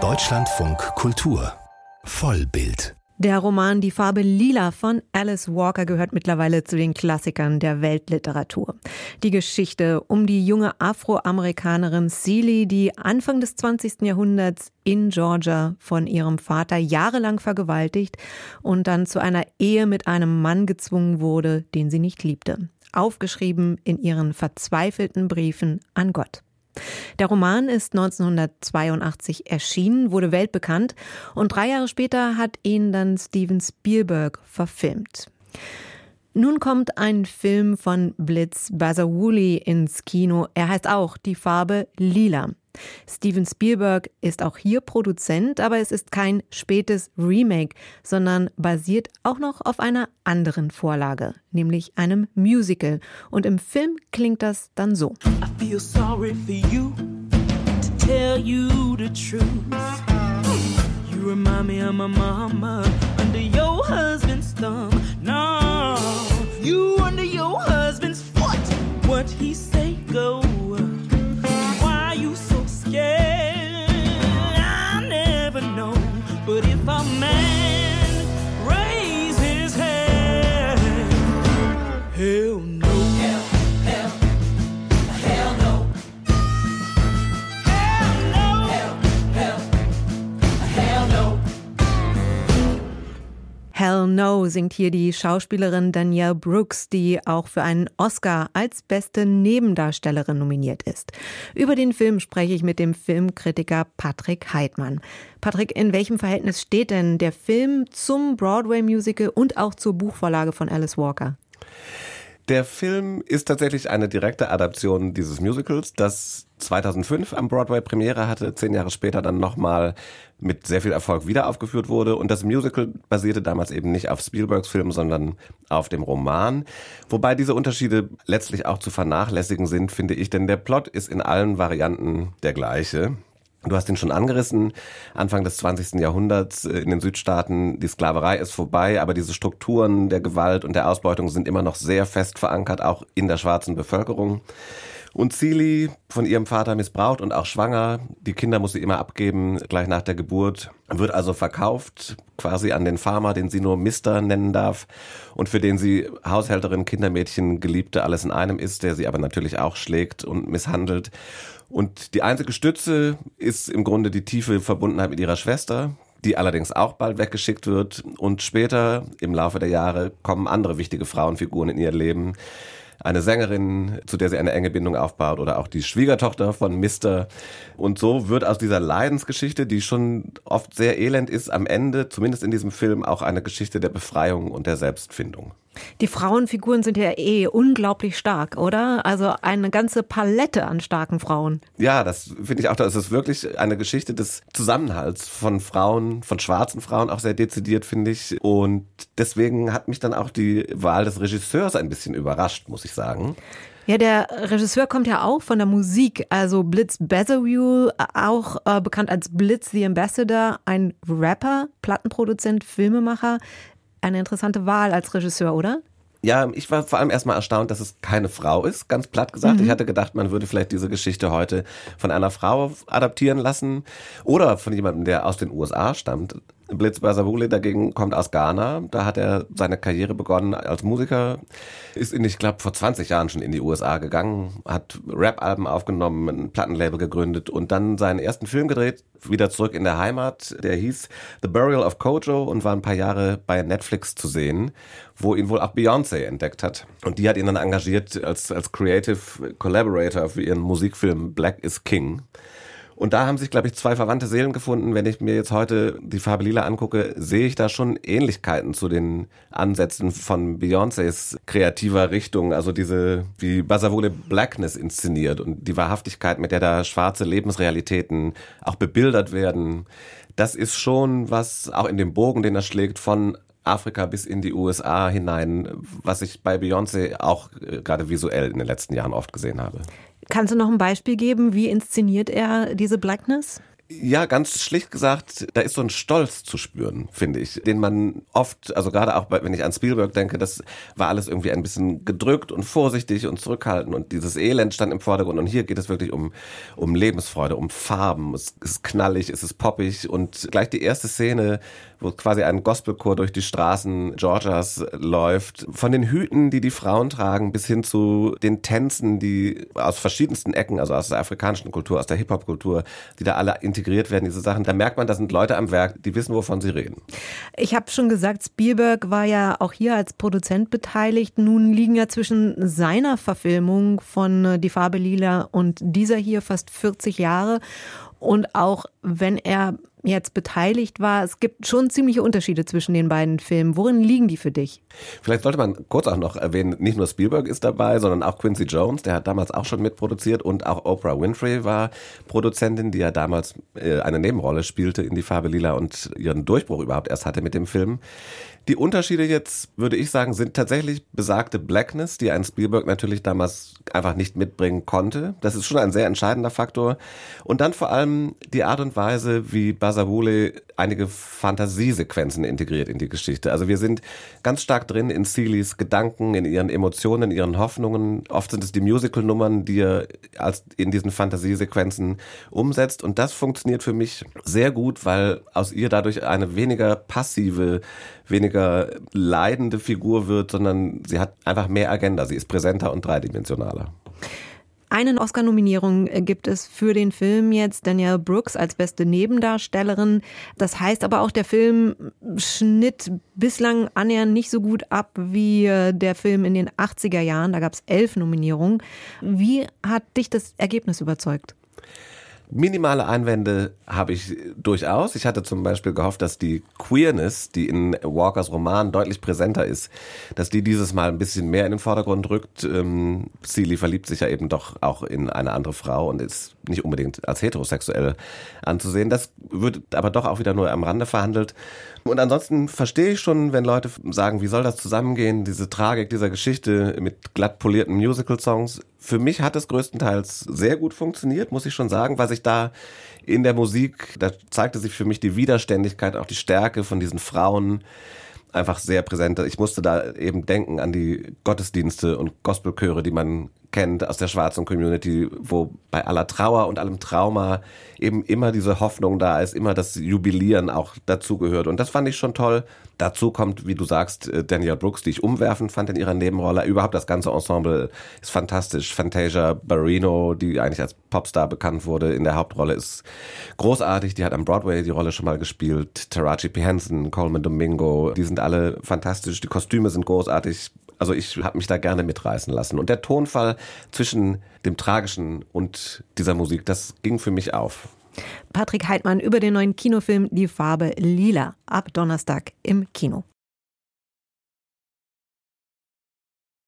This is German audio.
Deutschlandfunk Kultur Vollbild der Roman Die Farbe Lila von Alice Walker gehört mittlerweile zu den Klassikern der Weltliteratur. Die Geschichte um die junge Afroamerikanerin Celie, die Anfang des 20. Jahrhunderts in Georgia von ihrem Vater jahrelang vergewaltigt und dann zu einer Ehe mit einem Mann gezwungen wurde, den sie nicht liebte. Aufgeschrieben in ihren verzweifelten Briefen an Gott. Der Roman ist 1982 erschienen, wurde weltbekannt und drei Jahre später hat ihn dann Steven Spielberg verfilmt. Nun kommt ein Film von Blitz Bazawuli ins Kino. Er heißt auch Die Farbe Lila. Steven Spielberg ist auch hier Produzent, aber es ist kein spätes Remake, sondern basiert auch noch auf einer anderen Vorlage, nämlich einem Musical. Und im Film klingt das dann so. I feel sorry for you to tell you the truth. You remind me of my mama under your husband's thumb. No, you under your husband's foot. What he say go. yeah. No singt hier die Schauspielerin Danielle Brooks, die auch für einen Oscar als beste Nebendarstellerin nominiert ist. Über den Film spreche ich mit dem Filmkritiker Patrick Heidmann. Patrick, in welchem Verhältnis steht denn der Film zum Broadway-Musical und auch zur Buchvorlage von Alice Walker? Der Film ist tatsächlich eine direkte Adaption dieses Musicals, das 2005 am Broadway Premiere hatte, zehn Jahre später dann nochmal mit sehr viel Erfolg wieder aufgeführt wurde. Und das Musical basierte damals eben nicht auf Spielbergs Film, sondern auf dem Roman. Wobei diese Unterschiede letztlich auch zu vernachlässigen sind, finde ich, denn der Plot ist in allen Varianten der gleiche. Du hast ihn schon angerissen. Anfang des 20. Jahrhunderts äh, in den Südstaaten, die Sklaverei ist vorbei, aber diese Strukturen der Gewalt und der Ausbeutung sind immer noch sehr fest verankert, auch in der schwarzen Bevölkerung. Und Celie, von ihrem Vater missbraucht und auch schwanger, die Kinder muss sie immer abgeben, gleich nach der Geburt, wird also verkauft, quasi an den Farmer, den sie nur Mister nennen darf und für den sie Haushälterin, Kindermädchen, Geliebte, alles in einem ist, der sie aber natürlich auch schlägt und misshandelt. Und die einzige Stütze ist im Grunde die tiefe Verbundenheit mit ihrer Schwester, die allerdings auch bald weggeschickt wird. Und später, im Laufe der Jahre, kommen andere wichtige Frauenfiguren in ihr Leben eine Sängerin, zu der sie eine enge Bindung aufbaut oder auch die Schwiegertochter von Mister. Und so wird aus dieser Leidensgeschichte, die schon oft sehr elend ist, am Ende, zumindest in diesem Film, auch eine Geschichte der Befreiung und der Selbstfindung. Die Frauenfiguren sind ja eh unglaublich stark, oder? Also eine ganze Palette an starken Frauen. Ja, das finde ich auch. Das ist wirklich eine Geschichte des Zusammenhalts von Frauen, von schwarzen Frauen, auch sehr dezidiert, finde ich. Und deswegen hat mich dann auch die Wahl des Regisseurs ein bisschen überrascht, muss ich sagen. Ja, der Regisseur kommt ja auch von der Musik. Also Blitz Bezerview, auch äh, bekannt als Blitz the Ambassador, ein Rapper, Plattenproduzent, Filmemacher eine interessante Wahl als Regisseur, oder? Ja, ich war vor allem erstmal erstaunt, dass es keine Frau ist, ganz platt gesagt. Mhm. Ich hatte gedacht, man würde vielleicht diese Geschichte heute von einer Frau adaptieren lassen oder von jemandem, der aus den USA stammt. Blitz Basavule dagegen kommt aus Ghana. Da hat er seine Karriere begonnen als Musiker. Ist in, ich glaube, vor 20 Jahren schon in die USA gegangen, hat Rap-Alben aufgenommen, ein Plattenlabel gegründet und dann seinen ersten Film gedreht, wieder zurück in der Heimat. Der hieß The Burial of Kojo und war ein paar Jahre bei Netflix zu sehen, wo ihn wohl auch Beyoncé entdeckt hat. Und die hat ihn dann engagiert als, als Creative Collaborator für ihren Musikfilm Black is King. Und da haben sich, glaube ich, zwei verwandte Seelen gefunden. Wenn ich mir jetzt heute die Farbe Lila angucke, sehe ich da schon Ähnlichkeiten zu den Ansätzen von Beyoncés kreativer Richtung. Also diese, wie Basavole Blackness inszeniert und die Wahrhaftigkeit, mit der da schwarze Lebensrealitäten auch bebildert werden. Das ist schon was, auch in dem Bogen, den er schlägt, von Afrika bis in die USA hinein, was ich bei Beyoncé auch äh, gerade visuell in den letzten Jahren oft gesehen habe. Kannst du noch ein Beispiel geben? Wie inszeniert er diese Blackness? Ja, ganz schlicht gesagt, da ist so ein Stolz zu spüren, finde ich, den man oft, also gerade auch wenn ich an Spielberg denke, das war alles irgendwie ein bisschen gedrückt und vorsichtig und zurückhaltend und dieses Elend stand im Vordergrund und hier geht es wirklich um, um Lebensfreude, um Farben, es ist knallig, es ist poppig und gleich die erste Szene, wo quasi ein Gospelchor durch die Straßen Georgias läuft, von den Hüten, die die Frauen tragen, bis hin zu den Tänzen, die aus verschiedensten Ecken, also aus der afrikanischen Kultur, aus der Hip-Hop-Kultur, die da alle integriert werden, diese Sachen. Da merkt man, da sind Leute am Werk, die wissen, wovon sie reden. Ich habe schon gesagt, Spielberg war ja auch hier als Produzent beteiligt. Nun liegen ja zwischen seiner Verfilmung von äh, Die Farbe Lila und dieser hier fast 40 Jahre. Und auch wenn er jetzt beteiligt war. Es gibt schon ziemliche Unterschiede zwischen den beiden Filmen. Worin liegen die für dich? Vielleicht sollte man kurz auch noch erwähnen, nicht nur Spielberg ist dabei, sondern auch Quincy Jones, der hat damals auch schon mitproduziert und auch Oprah Winfrey war Produzentin, die ja damals äh, eine Nebenrolle spielte in Die Farbe Lila und ihren Durchbruch überhaupt erst hatte mit dem Film. Die Unterschiede jetzt, würde ich sagen, sind tatsächlich besagte Blackness, die ein Spielberg natürlich damals einfach nicht mitbringen konnte. Das ist schon ein sehr entscheidender Faktor. Und dann vor allem die Art und Weise, wie Basabule einige Fantasiesequenzen integriert in die Geschichte. Also wir sind ganz stark drin in Seelys Gedanken, in ihren Emotionen, in ihren Hoffnungen. Oft sind es die Musical-Nummern, die er als in diesen Fantasiesequenzen umsetzt. Und das funktioniert für mich sehr gut, weil aus ihr dadurch eine weniger passive, weniger leidende Figur wird, sondern sie hat einfach mehr Agenda. Sie ist präsenter und dreidimensionaler. Eine Oscar-Nominierung äh, gibt es für den Film jetzt Danielle Brooks als beste Nebendarstellerin. Das heißt aber auch, der Film schnitt bislang annähernd nicht so gut ab wie äh, der Film in den 80er Jahren. Da gab es elf Nominierungen. Wie hat dich das Ergebnis überzeugt? Minimale Einwände habe ich durchaus. Ich hatte zum Beispiel gehofft, dass die Queerness, die in Walkers Roman deutlich präsenter ist, dass die dieses Mal ein bisschen mehr in den Vordergrund rückt. Ähm, Seeley verliebt sich ja eben doch auch in eine andere Frau und ist nicht unbedingt als heterosexuell anzusehen. Das wird aber doch auch wieder nur am Rande verhandelt. Und ansonsten verstehe ich schon, wenn Leute sagen, wie soll das zusammengehen, diese Tragik dieser Geschichte mit glatt polierten Musical-Songs. Für mich hat es größtenteils sehr gut funktioniert, muss ich schon sagen, was ich da in der Musik, da zeigte sich für mich die Widerständigkeit, auch die Stärke von diesen Frauen einfach sehr präsent. Ich musste da eben denken an die Gottesdienste und Gospelchöre, die man kennt aus der schwarzen Community, wo bei aller Trauer und allem Trauma eben immer diese Hoffnung da ist, immer das Jubilieren auch dazugehört. Und das fand ich schon toll. Dazu kommt, wie du sagst, äh, Danielle Brooks, die ich umwerfend fand in ihrer Nebenrolle. Überhaupt das ganze Ensemble ist fantastisch. Fantasia Barrino, die eigentlich als Popstar bekannt wurde, in der Hauptrolle ist großartig. Die hat am Broadway die Rolle schon mal gespielt. Taraji P. Henson, Coleman Domingo, die sind alle fantastisch. Die Kostüme sind großartig. Also ich habe mich da gerne mitreißen lassen. Und der Tonfall zwischen dem Tragischen und dieser Musik, das ging für mich auf. Patrick Heidmann über den neuen Kinofilm Die Farbe Lila ab Donnerstag im Kino.